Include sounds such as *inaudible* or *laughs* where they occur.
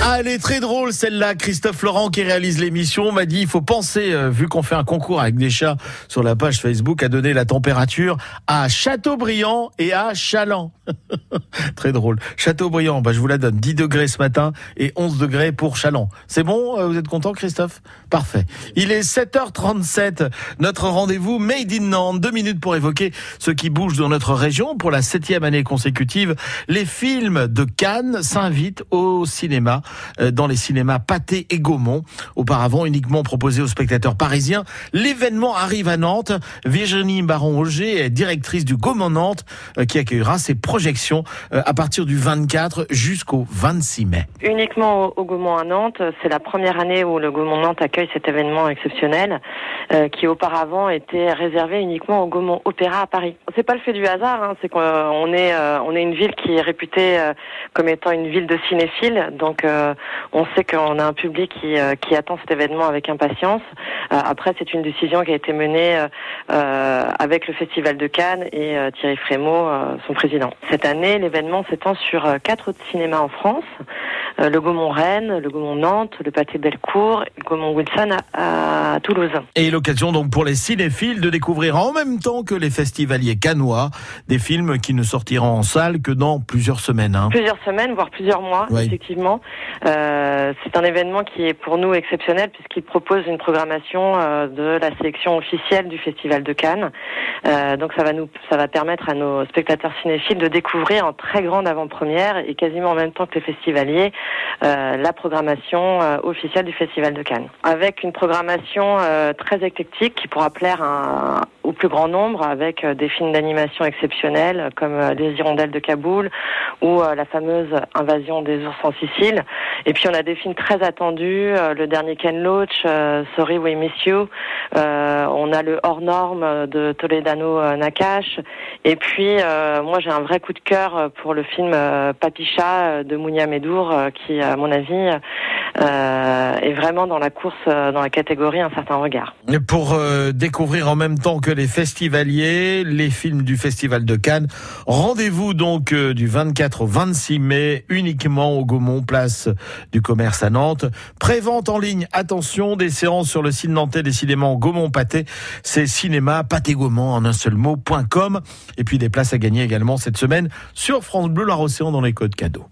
Ah, elle est très drôle celle-là. Christophe Laurent qui réalise l'émission m'a dit il faut penser, euh, vu qu'on fait un concours avec des chats sur la page Facebook, à donner la température à Châteaubriand et à Chaland. *laughs* très drôle. Châteaubriand, bah, je vous la donne. 10 degrés ce matin et 11 degrés pour Chaland. C'est bon euh, Vous êtes content Christophe? Parfait. Il est 7h37. Notre rendez-vous Made in Nantes. Deux minutes pour évoquer ce qui bouge dans notre région. Pour la septième année consécutive, les films de Cannes s'invitent au cinéma dans les cinémas Pâté et Gaumont. Auparavant uniquement proposé aux spectateurs parisiens, l'événement arrive à Nantes. Virginie Baron-Auger est directrice du Gaumont Nantes euh, qui accueillera ses projections euh, à partir du 24 jusqu'au 26 mai. Uniquement au Gaumont à Nantes, c'est la première année où le Gaumont Nantes accueille cet événement exceptionnel qui auparavant était réservé uniquement au Gaumont Opéra à Paris. C'est pas le fait du hasard, hein, c'est qu'on est on est une ville qui est réputée comme étant une ville de cinéphiles, donc euh, on sait qu'on a un public qui, euh, attend cet événement avec impatience. Euh, après, c'est une décision qui a été menée avec le Festival de Cannes et Thierry Frémaux, son président. Cette année, l'événement s'étend sur quatre autres cinémas en France. Euh, le Gaumont-Rennes, le Gaumont-Nantes, le Pâté-Bellecour, le Gaumont-Wilson à, Toulouse. Et l'occasion donc pour les cinéphiles de découvrir en même temps que les festivaliers canois des films qui ne sortiront en salle que dans plusieurs semaines. Hein. Plusieurs semaines, voire plusieurs mois, effectivement. Euh, c'est un événement qui est pour nous exceptionnel puisqu'il propose une programmation euh, de la sélection officielle du Festival de Cannes. Euh, donc ça va nous, ça va permettre à nos spectateurs cinéphiles de découvrir en très grande avant-première et quasiment en même temps que les festivaliers la programmation euh, officielle du Festival de Cannes. Avec une programmation euh, très éclectique qui pourra plaire au plus grand nombre avec des films d'animation exceptionnels comme Les Hirondelles de Kaboul ou la fameuse Invasion des ours en Sicile. Et puis on a des films très attendus, le dernier Ken Loach, Sorry We Miss You. on a le hors norme de Toledano Nakash. Et puis moi j'ai un vrai coup de cœur pour le film Papicha de Mounia Medour qui, à mon avis, euh, est vraiment dans la course, euh, dans la catégorie Un certain regard. Pour euh, découvrir en même temps que les festivaliers, les films du Festival de Cannes, rendez-vous donc du 24 au 26 mai, uniquement au Gaumont, place du commerce à Nantes. Prévente en ligne, attention, des séances sur le site nantais décidément Gaumont Pâté, c'est cinéma pâté Gaumont en un seul mot.com. Et puis des places à gagner également cette semaine sur France Bleu Loire Océan dans les codes cadeaux.